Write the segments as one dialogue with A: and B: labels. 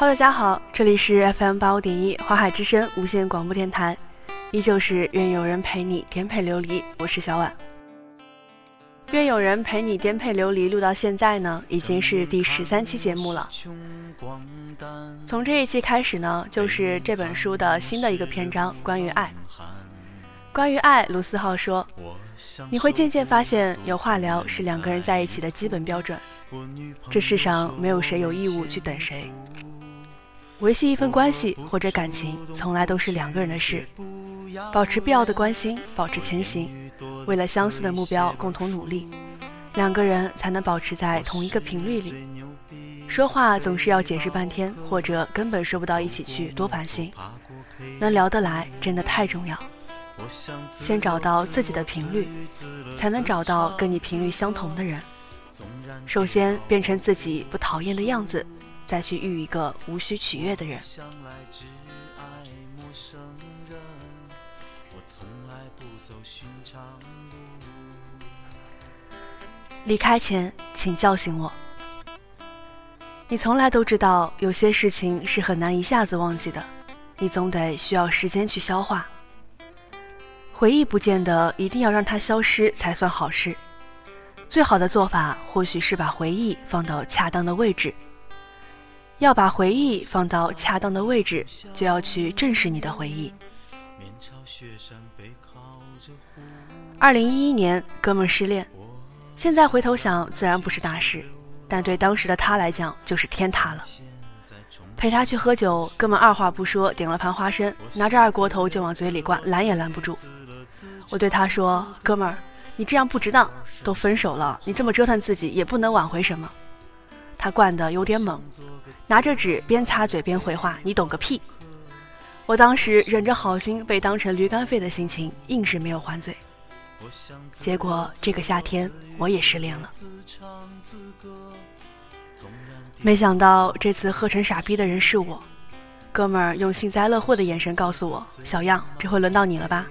A: Hello，大家好，这里是 FM 八五点一华海之声无线广播电台，依旧是愿有人陪你颠沛流离，我是小婉。愿有人陪你颠沛流离，录到现在呢，已经是第十三期节目了。从这一期开始呢，就是这本书的新的一个篇章，关于爱。关于爱，卢思浩说，你会渐渐发现，有话聊是两个人在一起的基本标准。这世上没有谁有义务去等谁。维系一份关系或者感情，从来都是两个人的事。保持必要的关心，保持前行，为了相似的目标共同努力，两个人才能保持在同一个频率里。说话总是要解释半天，或者根本说不到一起去，多烦心。能聊得来，真的太重要。先找到自己的频率，才能找到跟你频率相同的人。首先变成自己不讨厌的样子。再去遇一个无需取悦的人。离开前，请叫醒我。你从来都知道，有些事情是很难一下子忘记的，你总得需要时间去消化。回忆不见得一定要让它消失才算好事，最好的做法或许是把回忆放到恰当的位置。要把回忆放到恰当的位置，就要去正视你的回忆。二零一一年，哥们失恋，现在回头想，自然不是大事，但对当时的他来讲，就是天塌了。陪他去喝酒，哥们二话不说点了盘花生，拿着二锅头就往嘴里灌，拦也拦不住。我对他说：“哥们儿，你这样不值当，都分手了，你这么折腾自己，也不能挽回什么。”他灌得有点猛，拿着纸边擦嘴边回话：“你懂个屁！”我当时忍着好心被当成驴肝肺的心情，硬是没有还嘴。结果这个夏天我也失恋了。没想到这次喝成傻逼的人是我。哥们儿用幸灾乐祸的眼神告诉我：“小样，这回轮到你了吧？”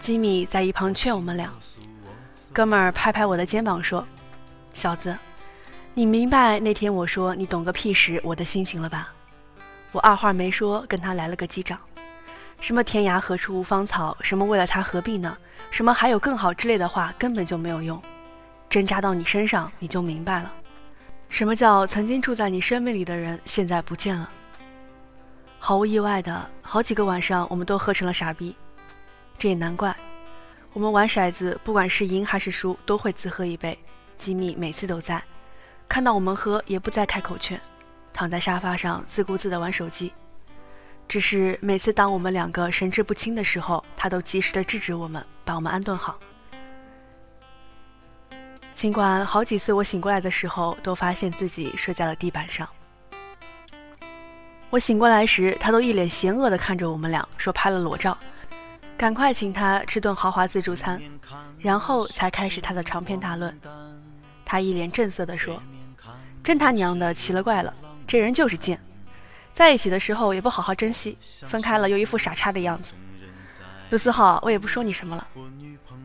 A: 吉米在一旁劝我们俩。哥们儿拍拍我的肩膀说：“小子。”你明白那天我说你懂个屁时我的心情了吧？我二话没说，跟他来了个击掌，什么天涯何处无芳草，什么为了他何必呢，什么还有更好之类的话根本就没有用，针扎到你身上你就明白了，什么叫曾经住在你生命里的人现在不见了。毫无意外的，好几个晚上我们都喝成了傻逼，这也难怪，我们玩骰子，不管是赢还是输，都会自喝一杯，吉米每次都在。看到我们喝，也不再开口劝，躺在沙发上自顾自地玩手机。只是每次当我们两个神志不清的时候，他都及时地制止我们，把我们安顿好。尽管好几次我醒过来的时候，都发现自己睡在了地板上。我醒过来时，他都一脸嫌恶地看着我们俩，说拍了裸照，赶快请他吃顿豪华自助餐，然后才开始他的长篇大论。他一脸正色地说。真他娘的奇了怪了，这人就是贱，在一起的时候也不好好珍惜，分开了又一副傻叉的样子。卢思浩，我也不说你什么了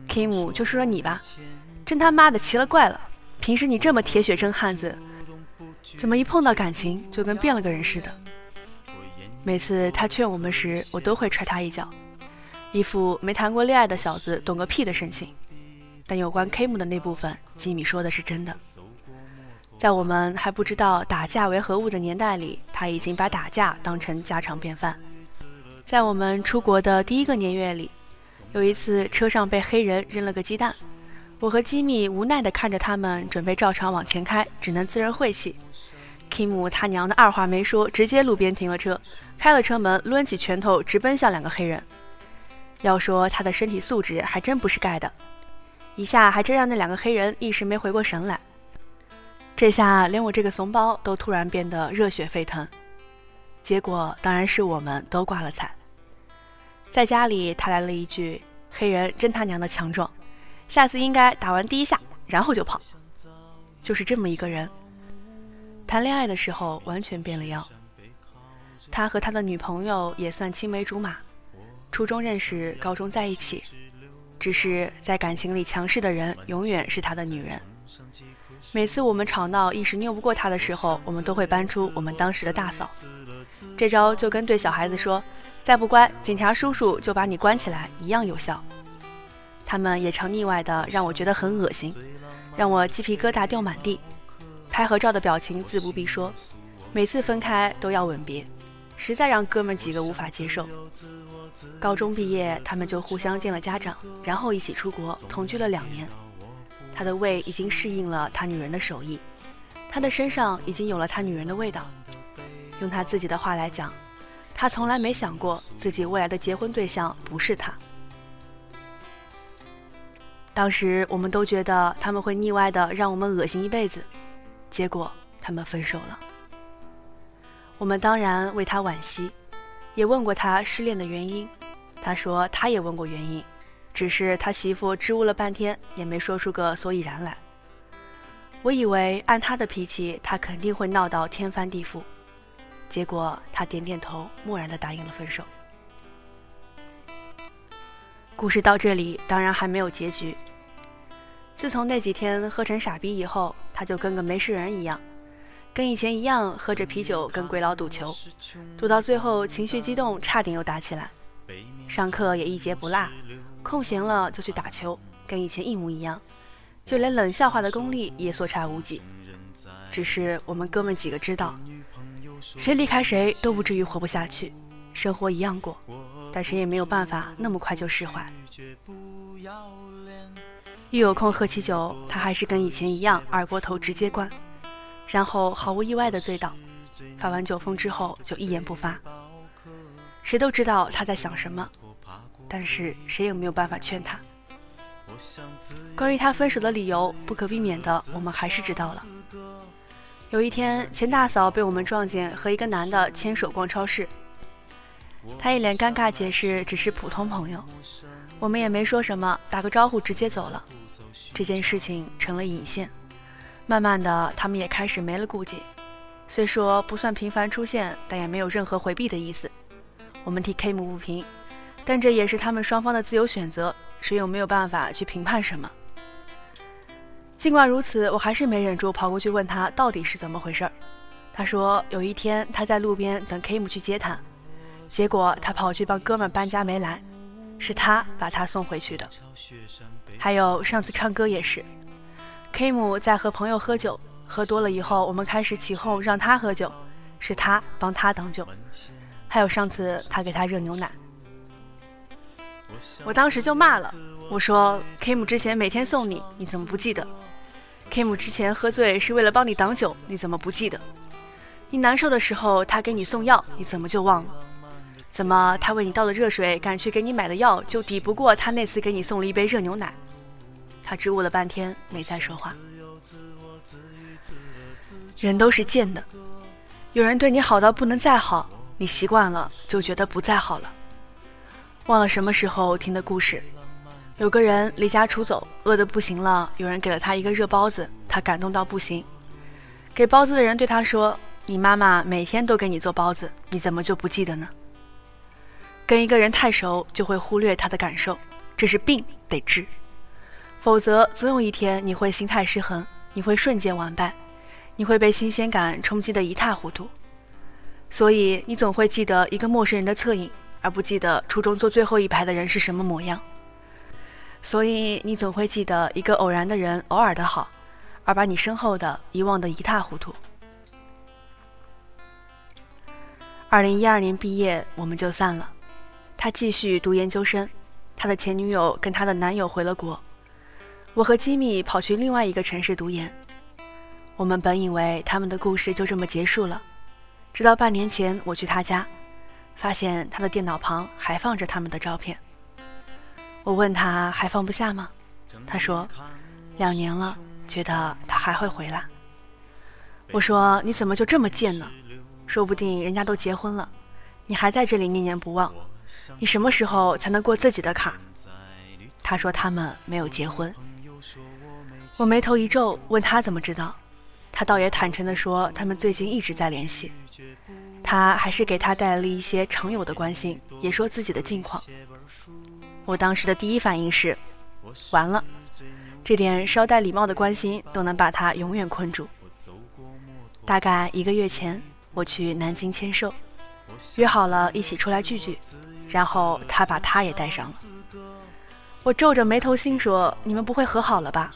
A: ，Kim 就说说你吧，真他妈的奇了怪了，平时你这么铁血真汉子，怎么一碰到感情就跟变了个人似的？每次他劝我们时，我都会踹他一脚，一副没谈过恋爱的小子懂个屁的神情。但有关 Kim 的那部分，吉米说的是真的。在我们还不知道打架为何物的年代里，他已经把打架当成家常便饭。在我们出国的第一个年月里，有一次车上被黑人扔了个鸡蛋，我和吉米无奈地看着他们准备照常往前开，只能自认晦气。Kim 他娘的二话没说，直接路边停了车，开了车门，抡起拳头直奔向两个黑人。要说他的身体素质还真不是盖的，一下还真让那两个黑人一时没回过神来。这下连我这个怂包都突然变得热血沸腾，结果当然是我们都挂了彩。在家里，他来了一句：“黑人真他娘的强壮，下次应该打完第一下，然后就跑。”就是这么一个人，谈恋爱的时候完全变了样。他和他的女朋友也算青梅竹马，初中认识，高中在一起，只是在感情里强势的人永远是他的女人。每次我们吵闹一时拗不过他的时候，我们都会搬出我们当时的大嫂。这招就跟对小孩子说：“再不乖，警察叔叔就把你关起来”一样有效。他们也常腻歪的让我觉得很恶心，让我鸡皮疙瘩掉满地。拍合照的表情自不必说，每次分开都要吻别，实在让哥们几个无法接受。高中毕业，他们就互相见了家长，然后一起出国同居了两年。他的胃已经适应了他女人的手艺，他的身上已经有了他女人的味道。用他自己的话来讲，他从来没想过自己未来的结婚对象不是他。当时我们都觉得他们会腻歪的让我们恶心一辈子，结果他们分手了。我们当然为他惋惜。也问过他失恋的原因，他说他也问过原因，只是他媳妇支吾了半天，也没说出个所以然来。我以为按他的脾气，他肯定会闹到天翻地覆，结果他点点头，默然地答应了分手。故事到这里当然还没有结局。自从那几天喝成傻逼以后，他就跟个没事人一样。跟以前一样，喝着啤酒跟鬼佬赌球，赌到最后情绪激动，差点又打起来。上课也一节不落，空闲了就去打球，跟以前一模一样。就连冷笑话的功力也所差无几。只是我们哥们几个知道，谁离开谁都不至于活不下去，生活一样过，但谁也没有办法那么快就释怀。一有空喝起酒，他还是跟以前一样，二锅头直接灌。然后毫无意外的醉倒，发完酒疯之后就一言不发。谁都知道他在想什么，但是谁也没有办法劝他。关于他分手的理由，不可避免的，我们还是知道了。有一天，钱大嫂被我们撞见和一个男的牵手逛超市，他一脸尴尬解释只是普通朋友，我们也没说什么，打个招呼直接走了。这件事情成了引线。慢慢的，他们也开始没了顾忌。虽说不算频繁出现，但也没有任何回避的意思。我们替 K 姆不平，但这也是他们双方的自由选择，谁又没有办法去评判什么？尽管如此，我还是没忍住跑过去问他到底是怎么回事儿。他说有一天他在路边等 Kim 去接他，结果他跑去帮哥们搬家没来，是他把他送回去的。还有上次唱歌也是。，Kim 在和朋友喝酒，喝多了以后，我们开始起哄让他喝酒，是他帮他挡酒。还有上次他给他热牛奶，我当时就骂了，我说 Kim 之前每天送你，你怎么不记得？Kim 之前喝醉是为了帮你挡酒，你怎么不记得？你难受的时候他给你送药，你怎么就忘了？怎么他为你倒的热水，赶去给你买的药，就抵不过他那次给你送了一杯热牛奶？他支吾了半天，没再说话。人都是贱的，有人对你好到不能再好，你习惯了就觉得不再好了。忘了什么时候听的故事，有个人离家出走，饿得不行了，有人给了他一个热包子，他感动到不行。给包子的人对他说：“你妈妈每天都给你做包子，你怎么就不记得呢？”跟一个人太熟，就会忽略他的感受，这是病，得治。否则，总有一天你会心态失衡，你会瞬间完败，你会被新鲜感冲击得一塌糊涂。所以，你总会记得一个陌生人的侧影，而不记得初中坐最后一排的人是什么模样。所以，你总会记得一个偶然的人偶尔的好，而把你身后的遗忘得一塌糊涂。二零一二年毕业，我们就散了。他继续读研究生，他的前女友跟他的男友回了国。我和吉米跑去另外一个城市读研。我们本以为他们的故事就这么结束了，直到半年前我去他家，发现他的电脑旁还放着他们的照片。我问他还放不下吗？他说，两年了，觉得他还会回来。我说你怎么就这么贱呢？说不定人家都结婚了，你还在这里念念不忘，你什么时候才能过自己的坎？他说他们没有结婚。我眉头一皱，问他怎么知道，他倒也坦诚地说，他们最近一直在联系，他还是给他带来了一些常有的关心，也说自己的近况。我当时的第一反应是，完了，这点稍带礼貌的关心都能把他永远困住。大概一个月前，我去南京签售，约好了一起出来聚聚，然后他把他也带上了。我皱着眉头心说：“你们不会和好了吧？”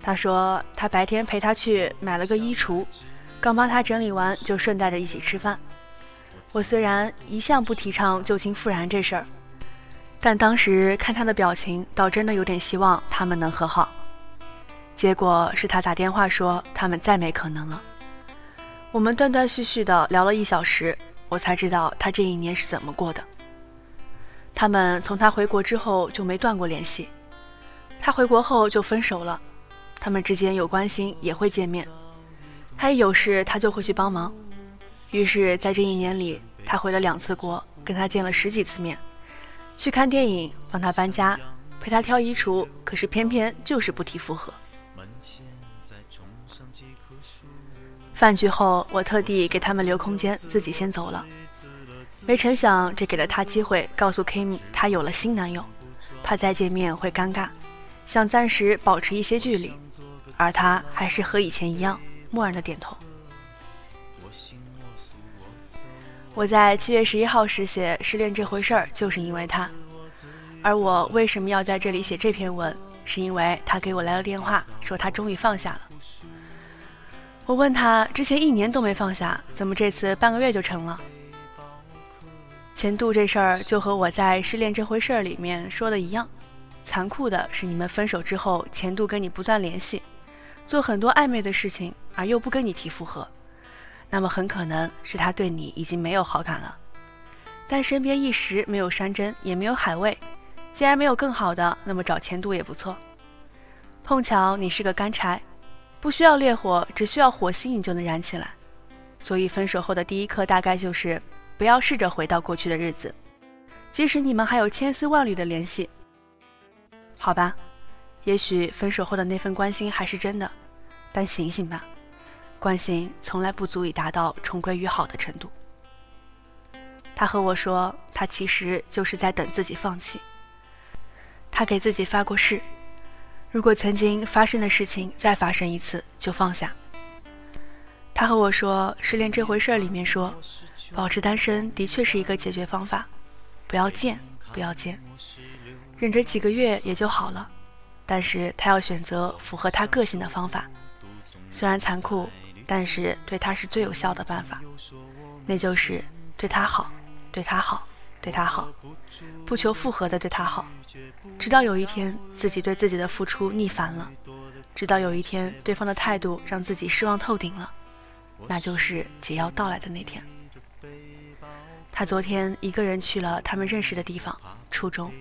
A: 他说：“他白天陪他去买了个衣橱，刚帮他整理完，就顺带着一起吃饭。”我虽然一向不提倡旧情复燃这事儿。但当时看他的表情，倒真的有点希望他们能和好。结果是他打电话说他们再没可能了。我们断断续续的聊了一小时，我才知道他这一年是怎么过的。他们从他回国之后就没断过联系，他回国后就分手了。他们之间有关心也会见面，他一有事他就会去帮忙。于是，在这一年里，他回了两次国，跟他见了十几次面。去看电影，帮他搬家，陪他挑衣橱，可是偏偏就是不提复合。饭局后，我特地给他们留空间，自己先走了。没成想，这给了他机会告诉 Kim 他有了新男友，怕再见面会尴尬，想暂时保持一些距离，而他还是和以前一样，默然的点头。我在七月十一号时写失恋这回事儿，就是因为他。而我为什么要在这里写这篇文，是因为他给我来了电话，说他终于放下了。我问他，之前一年都没放下，怎么这次半个月就成了？前度这事儿就和我在失恋这回事儿里面说的一样，残酷的是你们分手之后，前度跟你不断联系，做很多暧昧的事情，而又不跟你提复合。那么很可能是他对你已经没有好感了，但身边一时没有山珍，也没有海味，既然没有更好的，那么找前度也不错。碰巧你是个干柴，不需要烈火，只需要火星，你就能燃起来。所以分手后的第一课大概就是，不要试着回到过去的日子，即使你们还有千丝万缕的联系。好吧，也许分手后的那份关心还是真的，但醒醒吧。关心从来不足以达到重归于好的程度。他和我说，他其实就是在等自己放弃。他给自己发过誓，如果曾经发生的事情再发生一次，就放下。他和我说，失恋这回事里面说，保持单身的确是一个解决方法，不要见，不要见，忍着几个月也就好了。但是他要选择符合他个性的方法，虽然残酷。但是对他是最有效的办法，那就是对他好，对他好，对他好，不求复合的对他好，直到有一天自己对自己的付出逆反了，直到有一天对方的态度让自己失望透顶了，那就是解药到来的那天。他昨天一个人去了他们认识的地方，初中，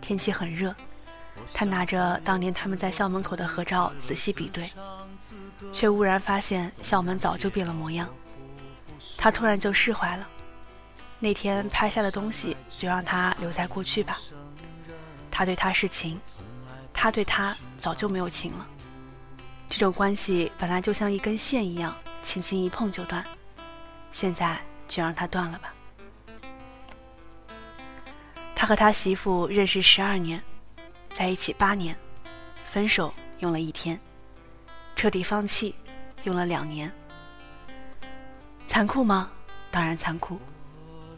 A: 天气很热，他拿着当年他们在校门口的合照仔细比对。却忽然发现校门早就变了模样，他突然就释怀了。那天拍下的东西就让他留在过去吧。他对他是情，他对他早就没有情了。这种关系本来就像一根线一样，轻轻一碰就断，现在就让他断了吧。他和他媳妇认识十二年，在一起八年，分手用了一天。彻底放弃，用了两年。残酷吗？当然残酷。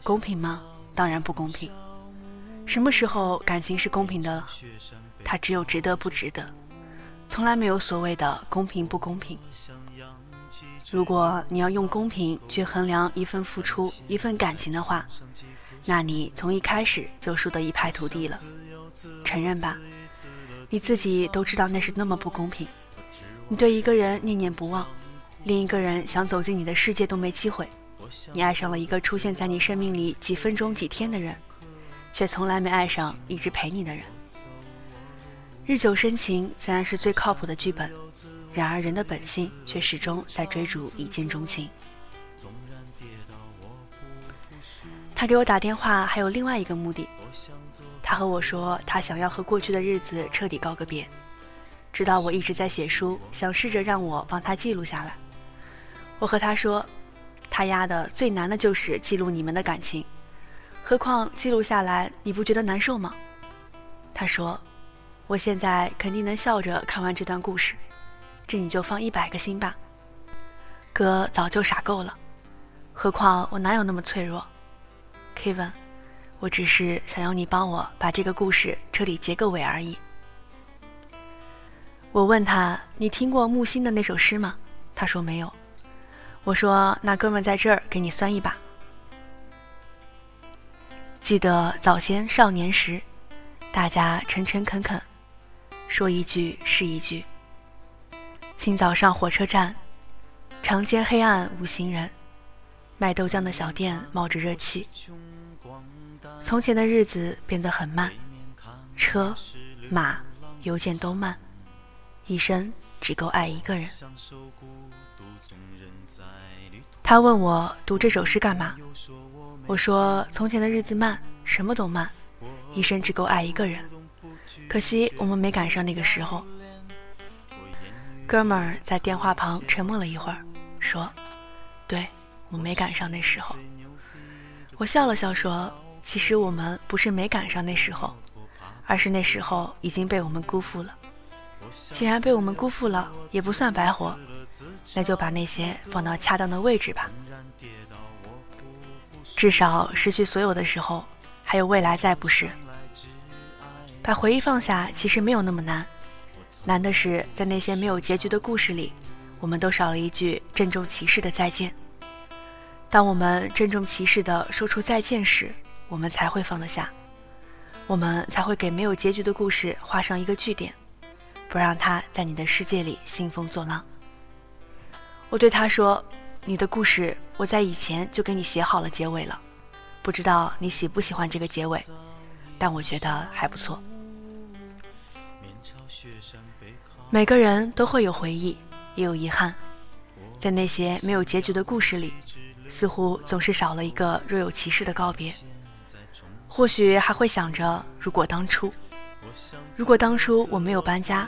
A: 公平吗？当然不公平。什么时候感情是公平的了？它只有值得不值得，从来没有所谓的公平不公平。如果你要用公平去衡量一份付出、一份感情的话，那你从一开始就输得一败涂地了。承认吧，你自己都知道那是那么不公平。你对一个人念念不忘，另一个人想走进你的世界都没机会。你爱上了一个出现在你生命里几分钟几天的人，却从来没爱上一直陪你的人。日久生情自然是最靠谱的剧本，然而人的本性却始终在追逐一见钟情。他给我打电话还有另外一个目的，他和我说他想要和过去的日子彻底告个别。知道我一直在写书，想试着让我帮他记录下来。我和他说：“他丫的最难的就是记录你们的感情，何况记录下来你不觉得难受吗？”他说：“我现在肯定能笑着看完这段故事，这你就放一百个心吧。哥早就傻够了，何况我哪有那么脆弱？Kevin，我只是想要你帮我把这个故事彻底结个尾而已。我问他：“你听过木心的那首诗吗？”他说没有。我说：“那哥们在这儿给你算一把。”记得早先少年时，大家诚诚恳恳，说一句是一句。清早上火车站。长街黑暗无行人，卖豆浆的小店冒着热气。从前的日子变得很慢，车、马、邮件都慢，一生只够爱一个人。他问我读这首诗干嘛？我说：从前的日子慢，什么都慢，一生只够爱一个人。可惜我们没赶上那个时候。哥们儿在电话旁沉默了一会儿。说：“对，我没赶上那时候。”我笑了笑说：“其实我们不是没赶上那时候，而是那时候已经被我们辜负了。既然被我们辜负了，也不算白活，那就把那些放到恰当的位置吧。至少失去所有的时候，还有未来在，不是？把回忆放下，其实没有那么难，难的是在那些没有结局的故事里。”我们都少了一句郑重其事的再见。当我们郑重其事地说出再见时，我们才会放得下，我们才会给没有结局的故事画上一个句点，不让他在你的世界里兴风作浪。我对他说：“你的故事我在以前就给你写好了结尾了，不知道你喜不喜欢这个结尾，但我觉得还不错。”每个人都会有回忆。也有遗憾，在那些没有结局的故事里，似乎总是少了一个若有其事的告别。或许还会想着，如果当初，如果当初我没有搬家，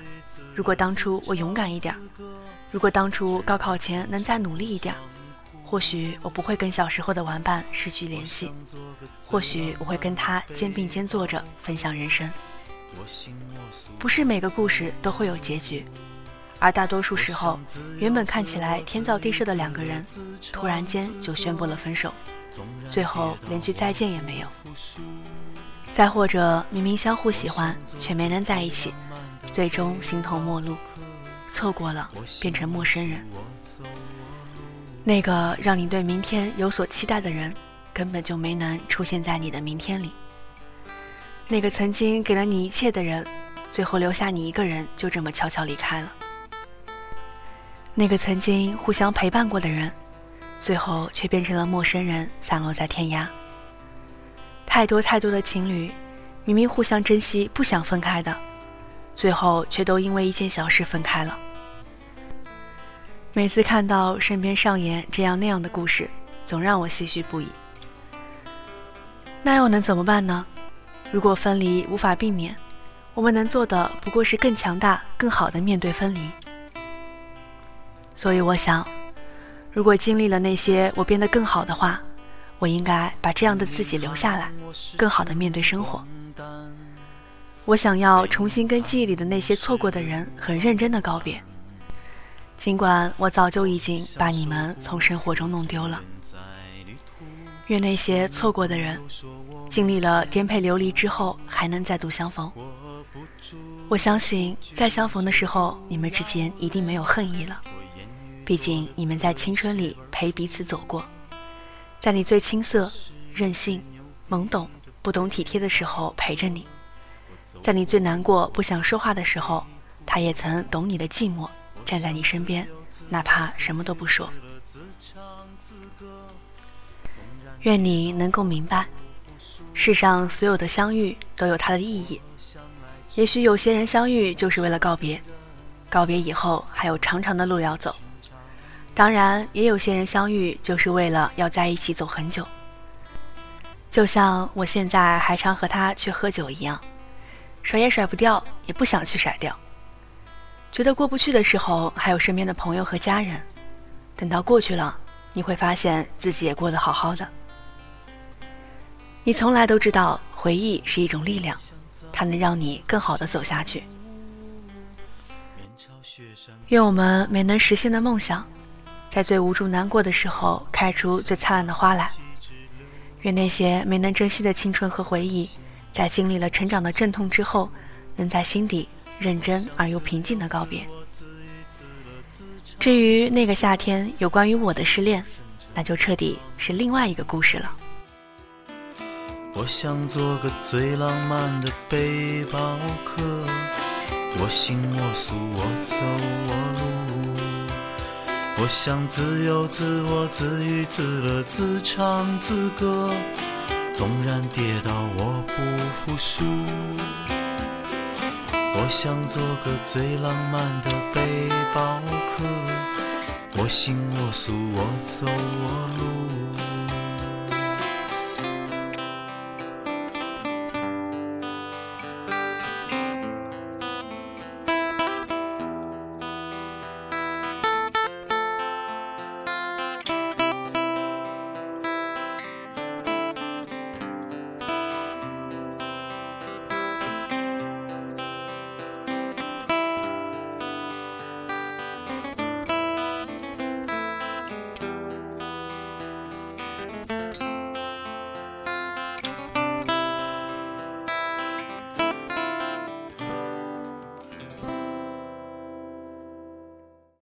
A: 如果当初我勇敢一点，如果当初高考前能再努力一点，或许我不会跟小时候的玩伴失去联系，或许我会跟他肩并肩坐着分享人生。不是每个故事都会有结局。而大多数时候，原本看起来天造地设的两个人，突然间就宣布了分手，最后连句再见也没有。再或者，明明相互喜欢，却没能在一起，最终形同陌路，错过了变成陌生人。那个让你对明天有所期待的人，根本就没能出现在你的明天里。那个曾经给了你一切的人，最后留下你一个人，就这么悄悄离开了。那个曾经互相陪伴过的人，最后却变成了陌生人，散落在天涯。太多太多的情侣，明明互相珍惜，不想分开的，最后却都因为一件小事分开了。每次看到身边上演这样那样的故事，总让我唏嘘不已。那又能怎么办呢？如果分离无法避免，我们能做的不过是更强大、更好的面对分离。所以我想，如果经历了那些，我变得更好的话，我应该把这样的自己留下来，更好的面对生活。我想要重新跟记忆里的那些错过的人很认真的告别，尽管我早就已经把你们从生活中弄丢了。愿那些错过的人，经历了颠沛流离之后，还能再度相逢。我相信，在相逢的时候，你们之间一定没有恨意了。毕竟你们在青春里陪彼此走过，在你最青涩、任性、懵懂、不懂体贴的时候陪着你，在你最难过、不想说话的时候，他也曾懂你的寂寞，站在你身边，哪怕什么都不说。愿你能够明白，世上所有的相遇都有它的意义。也许有些人相遇就是为了告别，告别以后还有长长的路要走。当然，也有些人相遇就是为了要在一起走很久。就像我现在还常和他去喝酒一样，甩也甩不掉，也不想去甩掉。觉得过不去的时候，还有身边的朋友和家人。等到过去了，你会发现自己也过得好好的。你从来都知道，回忆是一种力量，它能让你更好的走下去。愿我们没能实现的梦想，在最无助难过的时候开出最灿烂的花来。愿那些没能珍惜的青春和回忆，在经历了成长的阵痛之后，能在心底认真而又平静的告别。至于那个夏天有关于我的失恋，那就彻底是另外一个故事了。
B: 我想做个最浪漫的背包客，我行我素，我走我路。我想自由自我，自娱自乐，自唱自歌。纵然跌倒，我不服输。我想做个最浪漫的背包客，我行我素，我走我路。